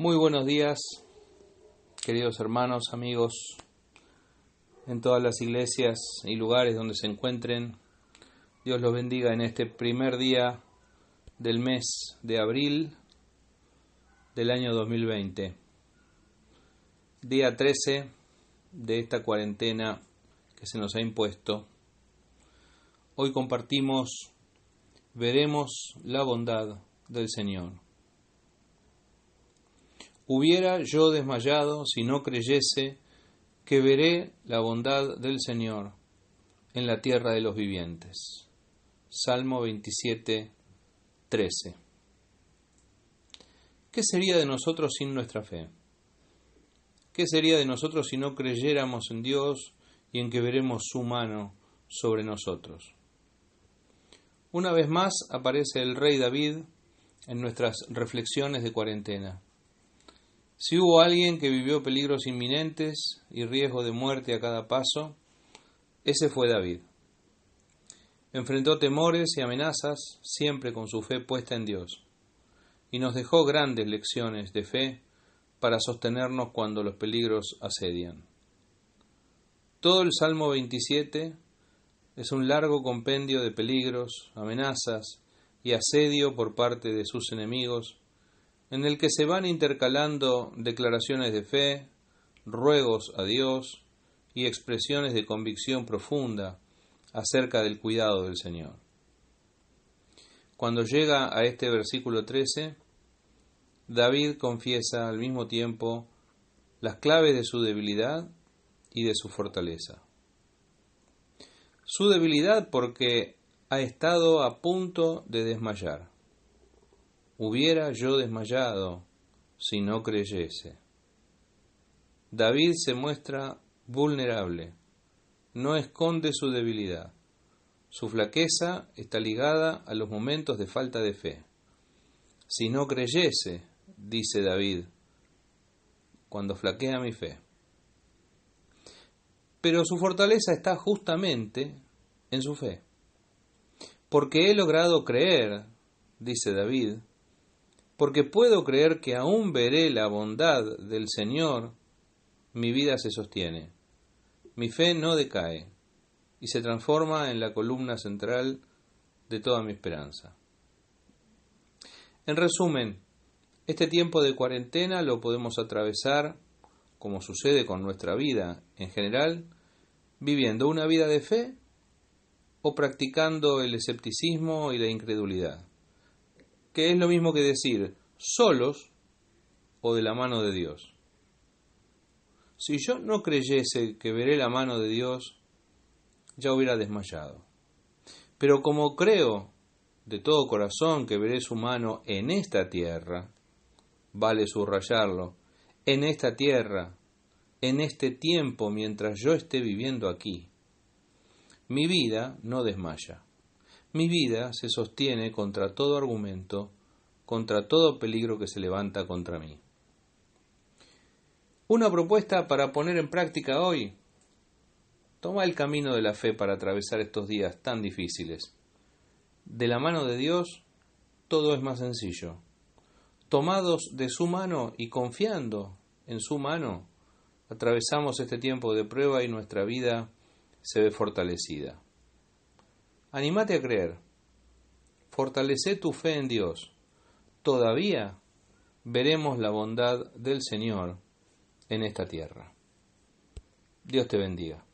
Muy buenos días, queridos hermanos, amigos, en todas las iglesias y lugares donde se encuentren. Dios los bendiga en este primer día del mes de abril del año 2020, día 13 de esta cuarentena que se nos ha impuesto. Hoy compartimos, veremos la bondad del Señor. Hubiera yo desmayado si no creyese que veré la bondad del Señor en la tierra de los vivientes. Salmo 27, 13. ¿Qué sería de nosotros sin nuestra fe? ¿Qué sería de nosotros si no creyéramos en Dios y en que veremos su mano sobre nosotros? Una vez más aparece el rey David en nuestras reflexiones de cuarentena. Si hubo alguien que vivió peligros inminentes y riesgo de muerte a cada paso, ese fue David. Enfrentó temores y amenazas siempre con su fe puesta en Dios, y nos dejó grandes lecciones de fe para sostenernos cuando los peligros asedian. Todo el Salmo 27 es un largo compendio de peligros, amenazas y asedio por parte de sus enemigos en el que se van intercalando declaraciones de fe, ruegos a Dios y expresiones de convicción profunda acerca del cuidado del Señor. Cuando llega a este versículo 13, David confiesa al mismo tiempo las claves de su debilidad y de su fortaleza. Su debilidad porque ha estado a punto de desmayar hubiera yo desmayado si no creyese. David se muestra vulnerable, no esconde su debilidad. Su flaqueza está ligada a los momentos de falta de fe. Si no creyese, dice David, cuando flaquea mi fe. Pero su fortaleza está justamente en su fe. Porque he logrado creer, dice David, porque puedo creer que aún veré la bondad del Señor, mi vida se sostiene. Mi fe no decae y se transforma en la columna central de toda mi esperanza. En resumen, este tiempo de cuarentena lo podemos atravesar, como sucede con nuestra vida en general, viviendo una vida de fe o practicando el escepticismo y la incredulidad que es lo mismo que decir solos o de la mano de Dios. Si yo no creyese que veré la mano de Dios, ya hubiera desmayado. Pero como creo de todo corazón que veré su mano en esta tierra, vale subrayarlo, en esta tierra, en este tiempo mientras yo esté viviendo aquí, mi vida no desmaya. Mi vida se sostiene contra todo argumento, contra todo peligro que se levanta contra mí. Una propuesta para poner en práctica hoy. Toma el camino de la fe para atravesar estos días tan difíciles. De la mano de Dios, todo es más sencillo. Tomados de su mano y confiando en su mano, atravesamos este tiempo de prueba y nuestra vida se ve fortalecida. Anímate a creer. Fortalece tu fe en Dios. Todavía veremos la bondad del Señor en esta tierra. Dios te bendiga.